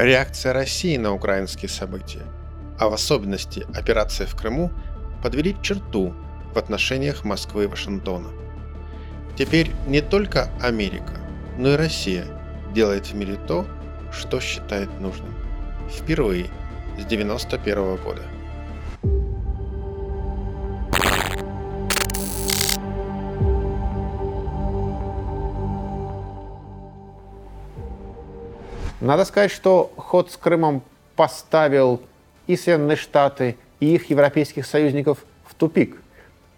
Реакция России на украинские события, а в особенности операция в Крыму, подвели черту в отношениях Москвы и Вашингтона. Теперь не только Америка, но и Россия делает в мире то, что считает нужным. Впервые с 1991 года. Надо сказать, что ход с Крымом поставил и Соединенные Штаты, и их европейских союзников в тупик.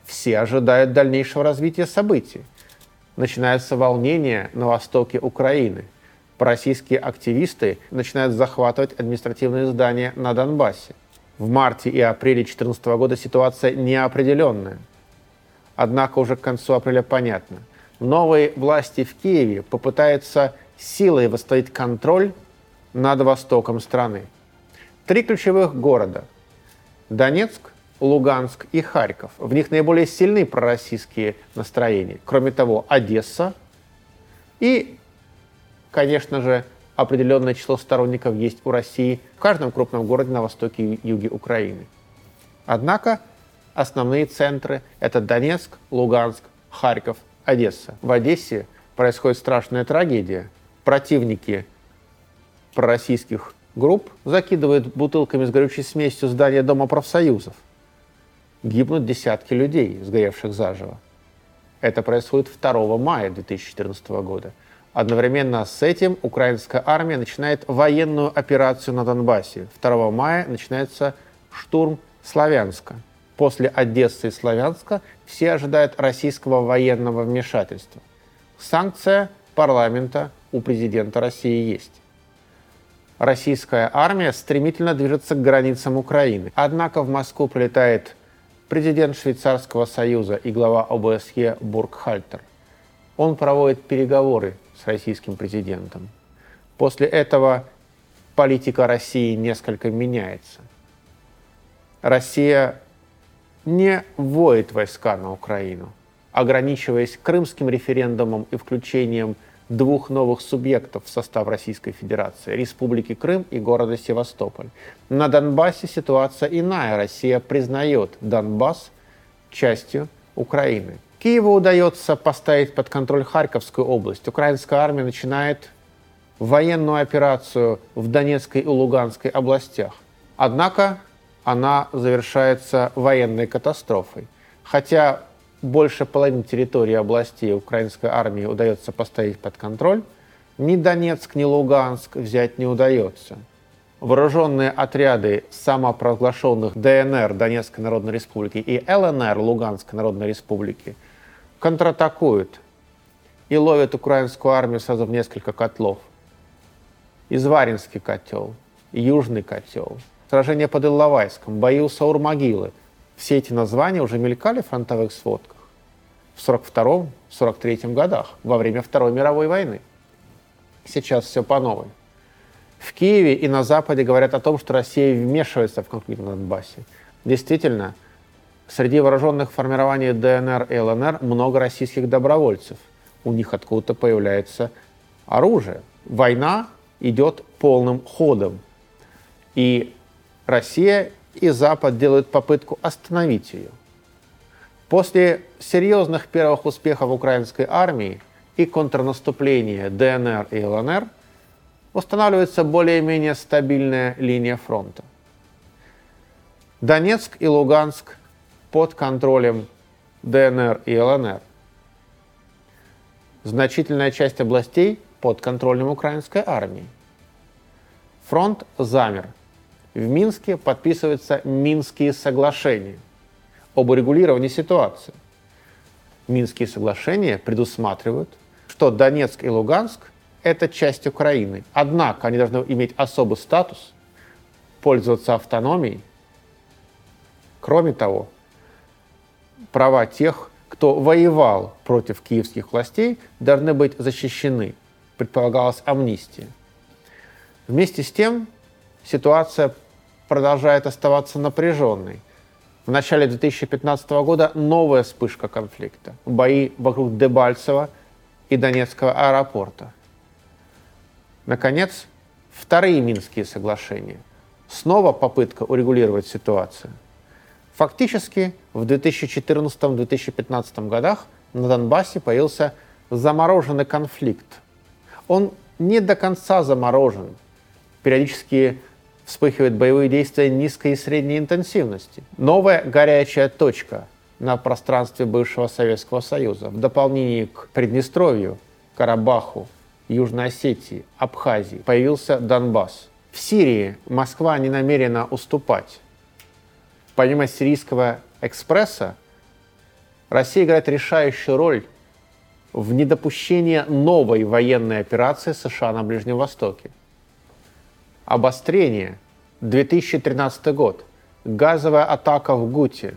Все ожидают дальнейшего развития событий. Начинается волнение на востоке Украины. Российские активисты начинают захватывать административные здания на Донбассе. В марте и апреле 2014 года ситуация неопределенная. Однако уже к концу апреля понятно. Новые власти в Киеве попытаются силой восстановить контроль над востоком страны. Три ключевых города – Донецк, Луганск и Харьков. В них наиболее сильны пророссийские настроения. Кроме того, Одесса и, конечно же, определенное число сторонников есть у России в каждом крупном городе на востоке и юге Украины. Однако основные центры – это Донецк, Луганск, Харьков, Одесса. В Одессе происходит страшная трагедия – противники пророссийских групп закидывают бутылками с горючей смесью здание Дома профсоюзов. Гибнут десятки людей, сгоревших заживо. Это происходит 2 мая 2014 года. Одновременно с этим украинская армия начинает военную операцию на Донбассе. 2 мая начинается штурм Славянска. После Одессы и Славянска все ожидают российского военного вмешательства. Санкция парламента у президента России есть. Российская армия стремительно движется к границам Украины. Однако в Москву прилетает президент Швейцарского союза и глава ОБСЕ Бургхальтер. Он проводит переговоры с российским президентом. После этого политика России несколько меняется. Россия не вводит войска на Украину, ограничиваясь крымским референдумом и включением двух новых субъектов в состав Российской Федерации – Республики Крым и города Севастополь. На Донбассе ситуация иная. Россия признает Донбасс частью Украины. Киеву удается поставить под контроль Харьковскую область. Украинская армия начинает военную операцию в Донецкой и Луганской областях. Однако она завершается военной катастрофой. Хотя больше половины территории областей украинской армии удается поставить под контроль, ни Донецк, ни Луганск взять не удается. Вооруженные отряды самопровозглашенных ДНР Донецкой Народной Республики и ЛНР Луганской Народной Республики контратакуют и ловят украинскую армию сразу в несколько котлов. Изваринский котел, Южный котел, сражение под Илловайском, бои у Саурмогилы – все эти названия уже мелькали в фронтовых сводках в 1942-1943 годах, во время Второй мировой войны. Сейчас все по новой. В Киеве и на Западе говорят о том, что Россия вмешивается в конфликт на Донбассе. Действительно, среди вооруженных формирований ДНР и ЛНР много российских добровольцев. У них откуда-то появляется оружие. Война идет полным ходом. И Россия и Запад делают попытку остановить ее. После серьезных первых успехов украинской армии и контрнаступления ДНР и ЛНР устанавливается более-менее стабильная линия фронта. Донецк и Луганск под контролем ДНР и ЛНР. Значительная часть областей под контролем украинской армии. Фронт замер – в Минске подписываются Минские соглашения об урегулировании ситуации. Минские соглашения предусматривают, что Донецк и Луганск – это часть Украины. Однако они должны иметь особый статус, пользоваться автономией. Кроме того, права тех, кто воевал против киевских властей, должны быть защищены. Предполагалась амнистия. Вместе с тем ситуация продолжает оставаться напряженной. В начале 2015 года новая вспышка конфликта. Бои вокруг Дебальцева и Донецкого аэропорта. Наконец, вторые Минские соглашения. Снова попытка урегулировать ситуацию. Фактически в 2014-2015 годах на Донбассе появился замороженный конфликт. Он не до конца заморожен. Периодически вспыхивают боевые действия низкой и средней интенсивности. Новая горячая точка на пространстве бывшего Советского Союза в дополнение к Приднестровью, Карабаху, Южной Осетии, Абхазии появился Донбасс. В Сирии Москва не намерена уступать. Помимо сирийского экспресса, Россия играет решающую роль в недопущении новой военной операции США на Ближнем Востоке. Обострение. 2013 год. Газовая атака в Гуте.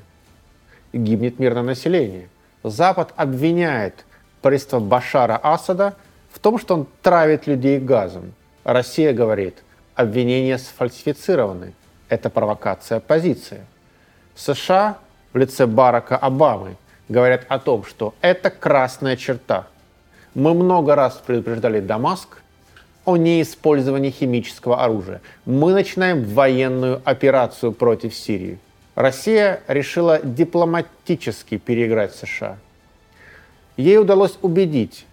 Гибнет мирное население. Запад обвиняет правительство Башара Асада в том, что он травит людей газом. Россия говорит, обвинения сфальсифицированы. Это провокация оппозиции. США в лице Барака Обамы говорят о том, что это красная черта. Мы много раз предупреждали Дамаск о неиспользовании химического оружия. Мы начинаем военную операцию против Сирии. Россия решила дипломатически переиграть США. Ей удалось убедить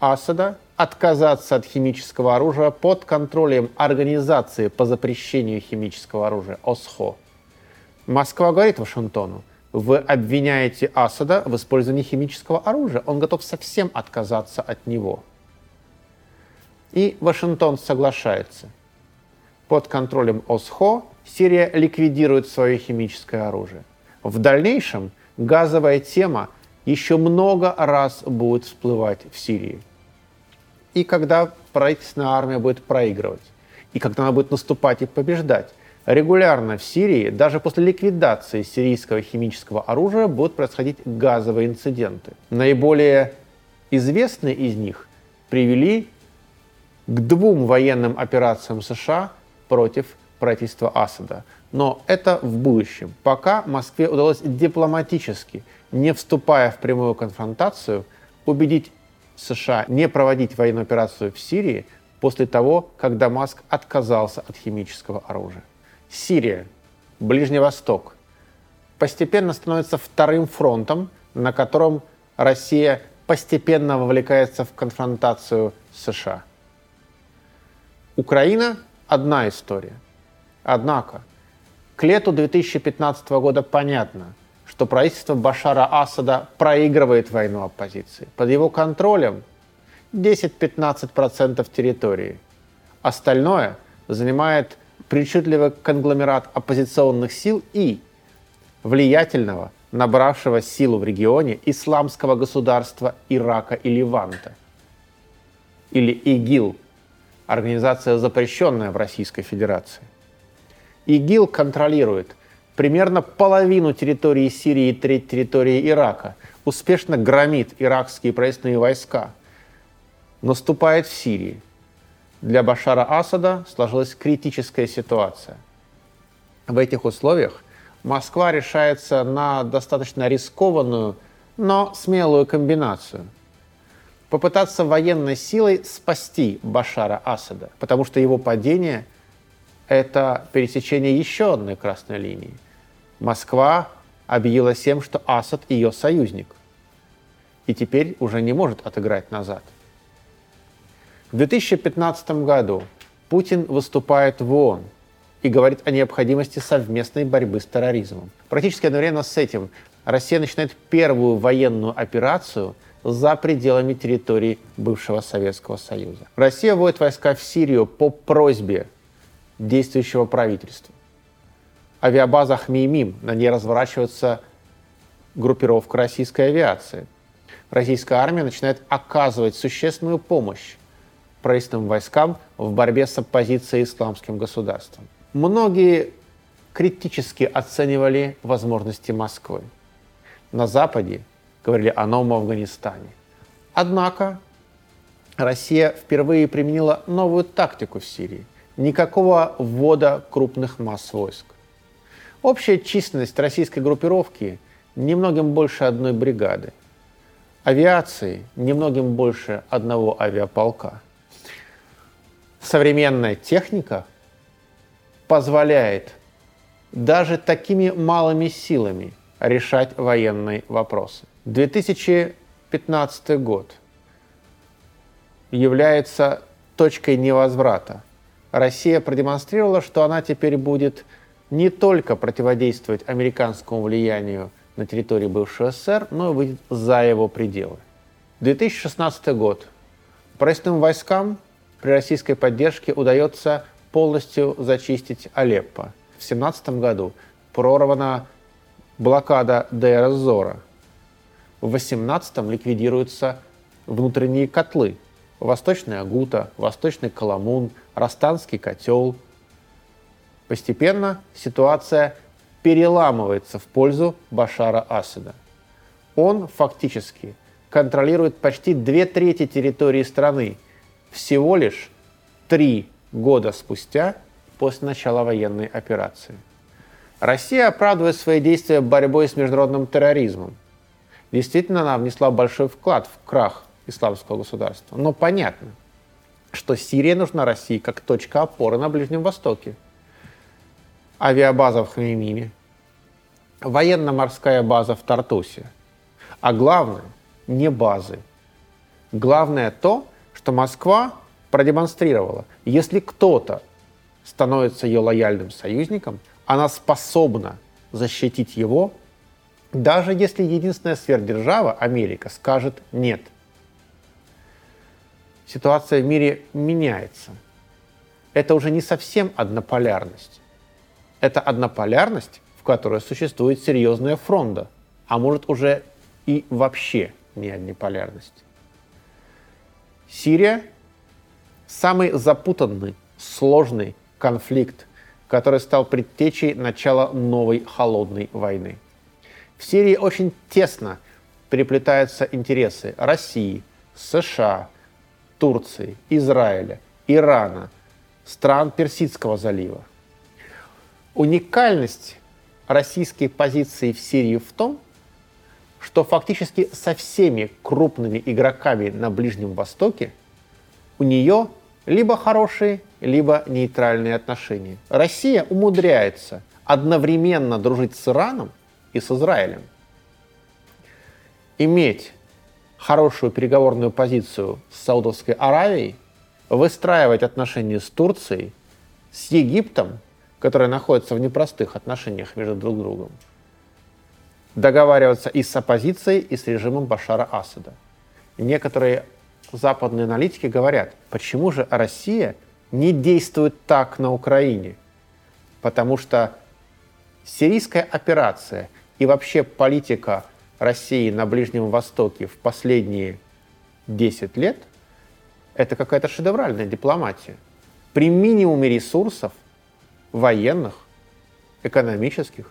Асада отказаться от химического оружия под контролем Организации по запрещению химического оружия ОСХО. Москва говорит Вашингтону, вы обвиняете Асада в использовании химического оружия. Он готов совсем отказаться от него. И Вашингтон соглашается. Под контролем ОСХО Сирия ликвидирует свое химическое оружие. В дальнейшем газовая тема еще много раз будет всплывать в Сирии. И когда правительственная армия будет проигрывать, и когда она будет наступать и побеждать, Регулярно в Сирии, даже после ликвидации сирийского химического оружия, будут происходить газовые инциденты. Наиболее известные из них привели к двум военным операциям США против правительства Асада. Но это в будущем. Пока Москве удалось дипломатически, не вступая в прямую конфронтацию, убедить США не проводить военную операцию в Сирии после того, как Дамаск отказался от химического оружия. Сирия, Ближний Восток постепенно становится вторым фронтом, на котором Россия постепенно вовлекается в конфронтацию с США. Украина – одна история. Однако к лету 2015 года понятно, что правительство Башара Асада проигрывает войну оппозиции. Под его контролем 10-15% территории. Остальное занимает причудливый конгломерат оппозиционных сил и влиятельного, набравшего силу в регионе исламского государства Ирака и Ливанта, или ИГИЛ, организация, запрещенная в Российской Федерации. ИГИЛ контролирует примерно половину территории Сирии и треть территории Ирака, успешно громит иракские правительственные войска, наступает в Сирии – для Башара Асада сложилась критическая ситуация. В этих условиях Москва решается на достаточно рискованную, но смелую комбинацию. Попытаться военной силой спасти Башара Асада, потому что его падение – это пересечение еще одной красной линии. Москва объявила всем, что Асад ее союзник. И теперь уже не может отыграть назад – в 2015 году Путин выступает в ООН и говорит о необходимости совместной борьбы с терроризмом. Практически одновременно с этим Россия начинает первую военную операцию за пределами территории бывшего Советского Союза. Россия вводит войска в Сирию по просьбе действующего правительства. Авиабаза Хмеймим, на ней разворачивается группировка российской авиации. Российская армия начинает оказывать существенную помощь правительственным войскам в борьбе с оппозицией исламским государством. Многие критически оценивали возможности Москвы. На Западе говорили о новом Афганистане. Однако Россия впервые применила новую тактику в Сирии. Никакого ввода крупных масс войск. Общая численность российской группировки немногим больше одной бригады. Авиации немногим больше одного авиаполка – современная техника позволяет даже такими малыми силами решать военные вопросы. 2015 год является точкой невозврата. Россия продемонстрировала, что она теперь будет не только противодействовать американскому влиянию на территории бывшего СССР, но и выйдет за его пределы. 2016 год. Правительственным войскам при российской поддержке удается полностью зачистить Алеппо. В 2017 году прорвана блокада Дейра Зора. В 2018 ликвидируются внутренние котлы. Восточная Агута, Восточный Коломун, Растанский котел. Постепенно ситуация переламывается в пользу Башара Асада. Он фактически контролирует почти две трети территории страны всего лишь три года спустя после начала военной операции. Россия оправдывает свои действия борьбой с международным терроризмом. Действительно, она внесла большой вклад в крах исламского государства. Но понятно, что Сирия нужна России как точка опоры на Ближнем Востоке. Авиабаза в Хамимиме, военно-морская база в Тартусе. А главное, не базы. Главное то, что Москва продемонстрировала, если кто-то становится ее лояльным союзником, она способна защитить его, даже если единственная сверхдержава, Америка, скажет «нет». Ситуация в мире меняется. Это уже не совсем однополярность. Это однополярность, в которой существует серьезная фронта, а может уже и вообще не однополярность. Сирия – самый запутанный, сложный конфликт, который стал предтечей начала новой холодной войны. В Сирии очень тесно переплетаются интересы России, США, Турции, Израиля, Ирана, стран Персидского залива. Уникальность российской позиции в Сирии в том, что фактически со всеми крупными игроками на Ближнем Востоке у нее либо хорошие, либо нейтральные отношения. Россия умудряется одновременно дружить с Ираном и с Израилем. Иметь хорошую переговорную позицию с Саудовской Аравией, выстраивать отношения с Турцией, с Египтом, которая находится в непростых отношениях между друг другом, договариваться и с оппозицией, и с режимом Башара Асада. Некоторые западные аналитики говорят, почему же Россия не действует так на Украине? Потому что сирийская операция и вообще политика России на Ближнем Востоке в последние 10 лет – это какая-то шедевральная дипломатия. При минимуме ресурсов военных, экономических,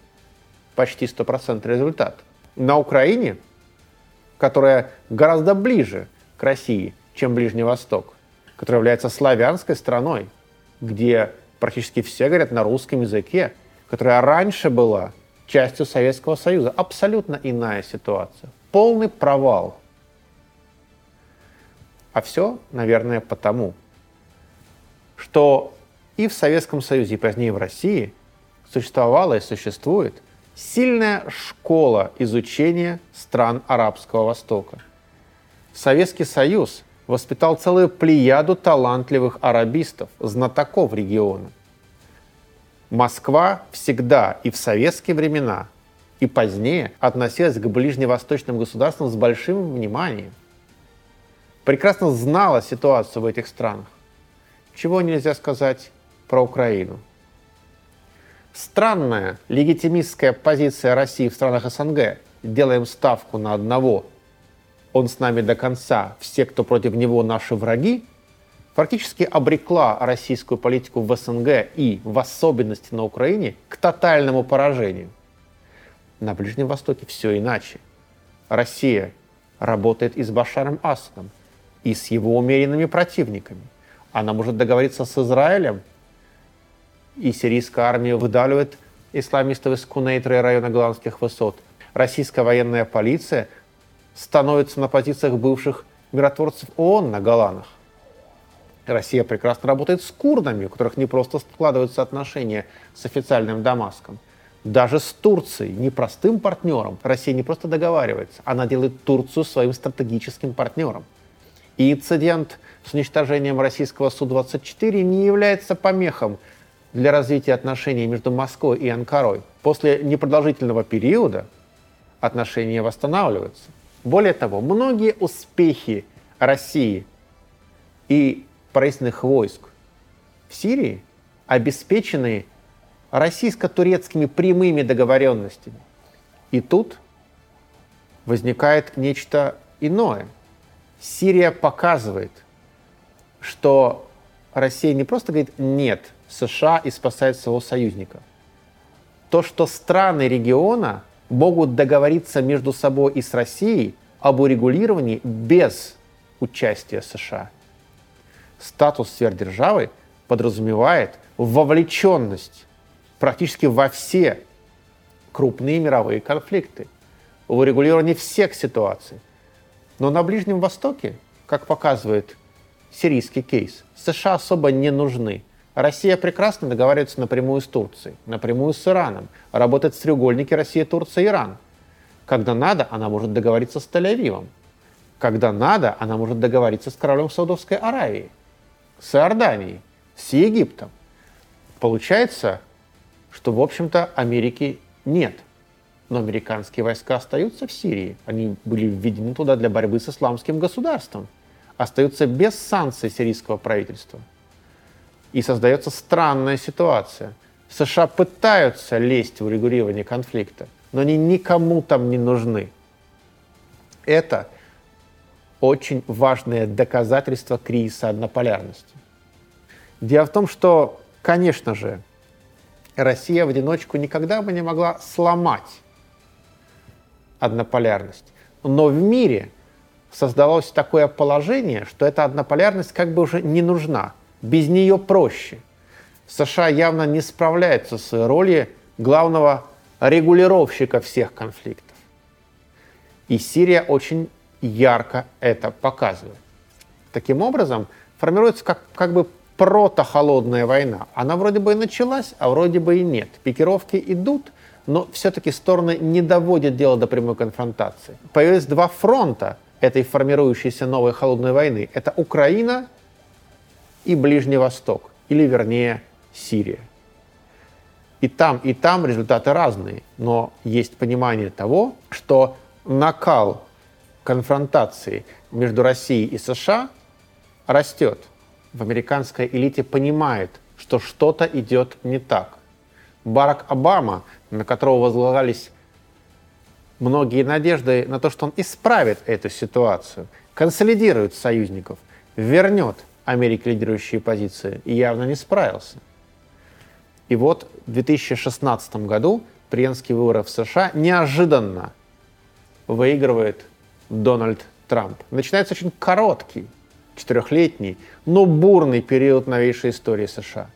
почти стопроцентный результат. На Украине, которая гораздо ближе к России, чем Ближний Восток, которая является славянской страной, где практически все говорят на русском языке, которая раньше была частью Советского Союза. Абсолютно иная ситуация. Полный провал. А все, наверное, потому, что и в Советском Союзе, и позднее в России существовала и существует – сильная школа изучения стран Арабского Востока. Советский Союз воспитал целую плеяду талантливых арабистов, знатоков региона. Москва всегда и в советские времена, и позднее относилась к ближневосточным государствам с большим вниманием. Прекрасно знала ситуацию в этих странах. Чего нельзя сказать про Украину – Странная легитимистская позиция России в странах СНГ. Делаем ставку на одного. Он с нами до конца. Все, кто против него, наши враги. Фактически обрекла российскую политику в СНГ и в особенности на Украине к тотальному поражению. На Ближнем Востоке все иначе. Россия работает и с Башаром Асадом, и с его умеренными противниками. Она может договориться с Израилем и сирийская армия выдавливает исламистов из Кунейтра и района Голландских высот. Российская военная полиция становится на позициях бывших миротворцев ООН на Голанах. Россия прекрасно работает с курдами, у которых не просто складываются отношения с официальным Дамаском. Даже с Турцией, непростым партнером, Россия не просто договаривается, она делает Турцию своим стратегическим партнером. И инцидент с уничтожением российского Су-24 не является помехом для развития отношений между Москвой и Анкарой. После непродолжительного периода отношения восстанавливаются. Более того, многие успехи России и правительственных войск в Сирии обеспечены российско-турецкими прямыми договоренностями. И тут возникает нечто иное. Сирия показывает, что Россия не просто говорит «нет» США и спасает своего союзника. То, что страны региона могут договориться между собой и с Россией об урегулировании без участия США. Статус сверхдержавы подразумевает вовлеченность практически во все крупные мировые конфликты, в урегулировании всех ситуаций. Но на Ближнем Востоке, как показывает сирийский кейс, США особо не нужны. Россия прекрасно договаривается напрямую с Турцией, напрямую с Ираном, работает в треугольнике Россия, Турция, Иран. Когда надо, она может договориться с Тель-Авивом. Когда надо, она может договориться с королем Саудовской Аравии, с Иорданией, с Египтом. Получается, что, в общем-то, Америки нет. Но американские войска остаются в Сирии. Они были введены туда для борьбы с исламским государством. Остаются без санкций сирийского правительства. И создается странная ситуация. США пытаются лезть в урегулирование конфликта, но они никому там не нужны. Это очень важное доказательство кризиса однополярности. Дело в том, что, конечно же, Россия в одиночку никогда бы не могла сломать однополярность. Но в мире создалось такое положение, что эта однополярность как бы уже не нужна. Без нее проще. США явно не справляется с ролью главного регулировщика всех конфликтов. И Сирия очень ярко это показывает. Таким образом, формируется как, как бы протохолодная война. Она вроде бы и началась, а вроде бы и нет. Пикировки идут, но все-таки стороны не доводят дело до прямой конфронтации. Появилось два фронта этой формирующейся новой холодной войны. Это Украина и Ближний Восток, или вернее Сирия. И там, и там результаты разные, но есть понимание того, что накал конфронтации между Россией и США растет в американской элите понимает, что что-то идет не так. Барак Обама, на которого возлагались многие надежды на то, что он исправит эту ситуацию, консолидирует союзников, вернет Америке лидирующие позиции, и явно не справился. И вот в 2016 году президентские выборы в США неожиданно выигрывает Дональд Трамп. Начинается очень короткий четырехлетний, но бурный период новейшей истории США.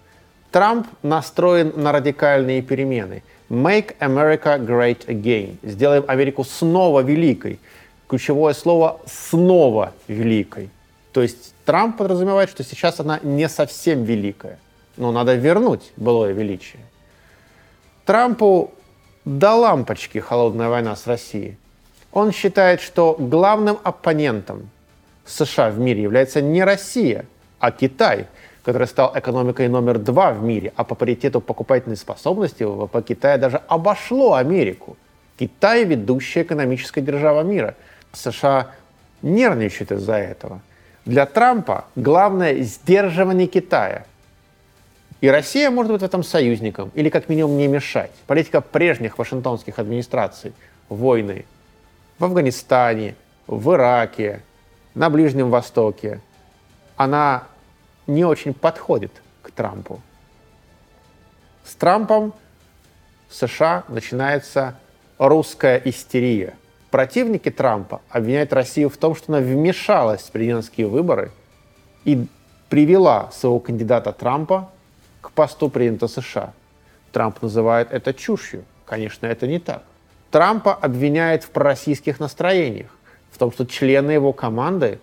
Трамп настроен на радикальные перемены. Make America Great Again. Сделаем Америку снова великой. Ключевое слово «снова великой». То есть Трамп подразумевает, что сейчас она не совсем великая, но надо вернуть былое величие. Трампу до лампочки холодная война с Россией. Он считает, что главным оппонентом США в мире является не Россия, а Китай, который стал экономикой номер два в мире, а по паритету покупательной способности ВВП Китая даже обошло Америку. Китай – ведущая экономическая держава мира. США нервничают из-за этого. Для Трампа главное – сдерживание Китая. И Россия может быть в этом союзником, или как минимум не мешать. Политика прежних вашингтонских администраций – войны в Афганистане, в Ираке, на Ближнем Востоке, она не очень подходит к Трампу. С Трампом в США начинается русская истерия. Противники Трампа обвиняют Россию в том, что она вмешалась в президентские выборы и привела своего кандидата Трампа к посту президента США. Трамп называет это чушью. Конечно, это не так. Трампа обвиняют в пророссийских настроениях в том, что члены его команды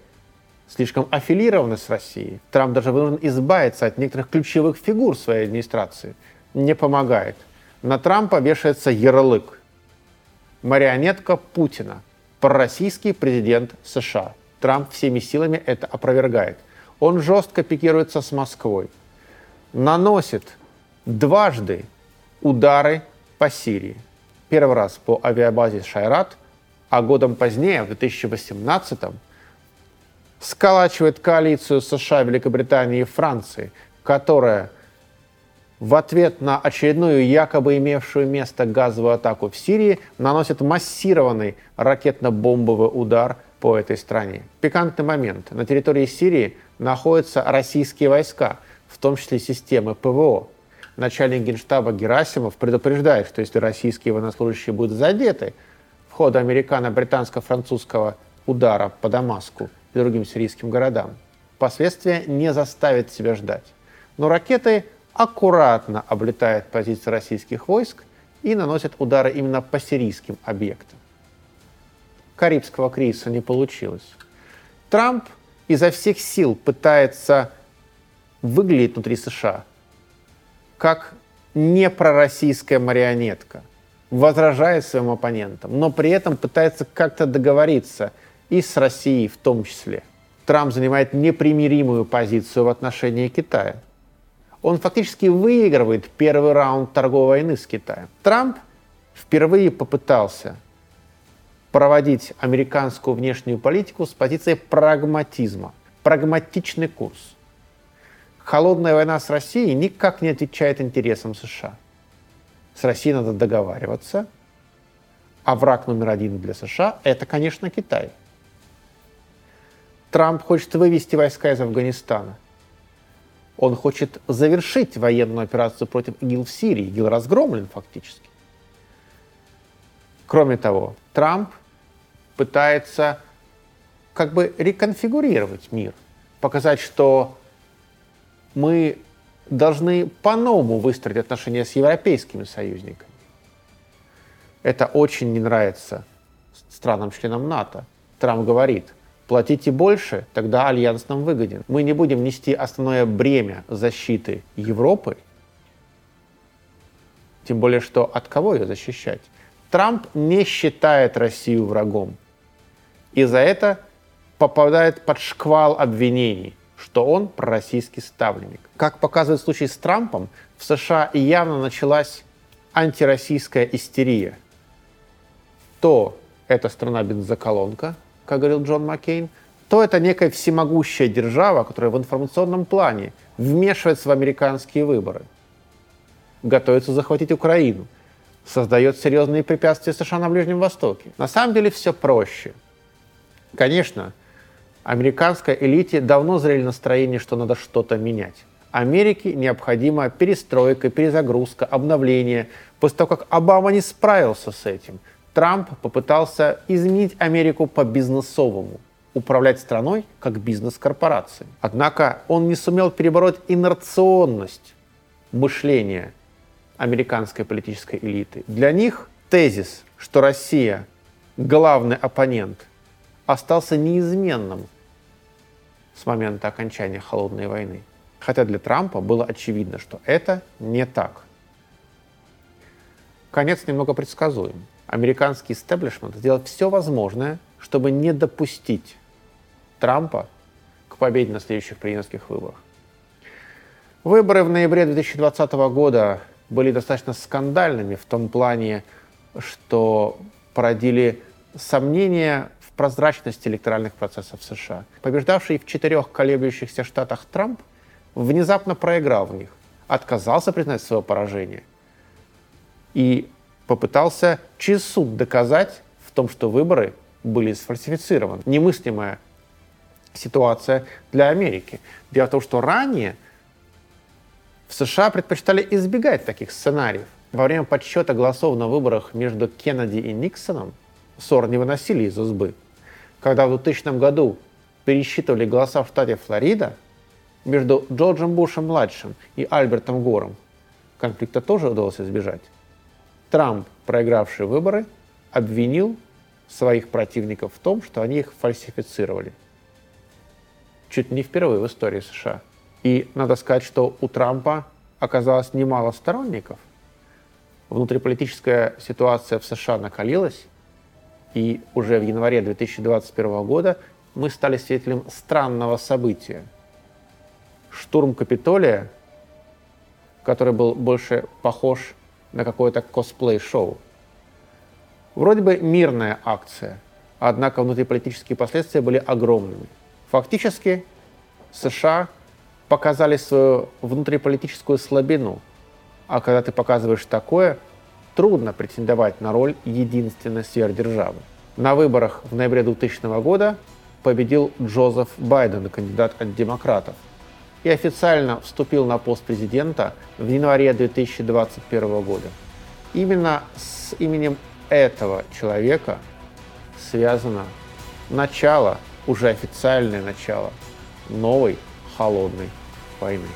слишком аффилированы с Россией. Трамп даже вынужден избавиться от некоторых ключевых фигур своей администрации. Не помогает. На Трампа вешается ярлык. Марионетка Путина. Пророссийский президент США. Трамп всеми силами это опровергает. Он жестко пикируется с Москвой. Наносит дважды удары по Сирии. Первый раз по авиабазе Шайрат, а годом позднее, в 2018 сколачивает коалицию США, Великобритании и Франции, которая в ответ на очередную якобы имевшую место газовую атаку в Сирии наносит массированный ракетно-бомбовый удар по этой стране. Пикантный момент. На территории Сирии находятся российские войска, в том числе системы ПВО. Начальник генштаба Герасимов предупреждает, что если российские военнослужащие будут задеты в ходе американо-британско-французского удара по Дамаску и другим сирийским городам, последствия не заставят себя ждать. Но ракеты аккуратно облетают позиции российских войск и наносят удары именно по сирийским объектам. Карибского кризиса не получилось. Трамп изо всех сил пытается выглядеть внутри США как не пророссийская марионетка, возражает своим оппонентам, но при этом пытается как-то договориться и с Россией в том числе. Трамп занимает непримиримую позицию в отношении Китая. Он фактически выигрывает первый раунд торговой войны с Китаем. Трамп впервые попытался проводить американскую внешнюю политику с позиции прагматизма, прагматичный курс. Холодная война с Россией никак не отвечает интересам США. С Россией надо договариваться, а враг номер один для США – это, конечно, Китай. Трамп хочет вывести войска из Афганистана. Он хочет завершить военную операцию против ИГИЛ в Сирии. ИГИЛ разгромлен фактически. Кроме того, Трамп пытается как бы реконфигурировать мир, показать, что мы должны по-новому выстроить отношения с европейскими союзниками. Это очень не нравится странам-членам НАТО. Трамп говорит, платите больше, тогда альянс нам выгоден. Мы не будем нести основное бремя защиты Европы, тем более, что от кого ее защищать? Трамп не считает Россию врагом. И за это попадает под шквал обвинений, что он пророссийский ставленник. Как показывает случай с Трампом, в США явно началась антироссийская истерия. То это страна-бензоколонка, как говорил Джон Маккейн, то это некая всемогущая держава, которая в информационном плане вмешивается в американские выборы, готовится захватить Украину, создает серьезные препятствия США на Ближнем Востоке. На самом деле все проще. Конечно, американской элите давно зрели настроение, что надо что-то менять. Америке необходима перестройка, перезагрузка, обновление. После того, как Обама не справился с этим, Трамп попытался изменить Америку по бизнесовому, управлять страной как бизнес-корпорацией. Однако он не сумел перебороть инерционность мышления американской политической элиты. Для них тезис, что Россия главный оппонент, остался неизменным с момента окончания Холодной войны. Хотя для Трампа было очевидно, что это не так. Конец немного предсказуем. Американский истеблишмент сделал все возможное, чтобы не допустить Трампа к победе на следующих президентских выборах. Выборы в ноябре 2020 года были достаточно скандальными в том плане, что породили сомнения прозрачности электоральных процессов в США. Побеждавший в четырех колеблющихся штатах Трамп внезапно проиграл в них, отказался признать свое поражение и попытался через суд доказать в том, что выборы были сфальсифицированы. Немыслимая ситуация для Америки. Дело в том, что ранее в США предпочитали избегать таких сценариев. Во время подсчета голосов на выборах между Кеннеди и Никсоном ссор не выносили из избы. Когда в 2000 году пересчитывали голоса в штате Флорида, между Джорджем Бушем-младшим и Альбертом Гором конфликта тоже удалось избежать. Трамп, проигравший выборы, обвинил своих противников в том, что они их фальсифицировали. чуть не впервые в истории США. И надо сказать, что у Трампа оказалось немало сторонников. Внутриполитическая ситуация в США накалилась, и уже в январе 2021 года мы стали свидетелем странного события. Штурм Капитолия, который был больше похож на какое-то косплей-шоу. Вроде бы мирная акция, однако внутриполитические последствия были огромными. Фактически США показали свою внутриполитическую слабину. А когда ты показываешь такое, трудно претендовать на роль единственной сверхдержавы. На выборах в ноябре 2000 года победил Джозеф Байден, кандидат от демократов, и официально вступил на пост президента в январе 2021 года. Именно с именем этого человека связано начало, уже официальное начало новой холодной войны.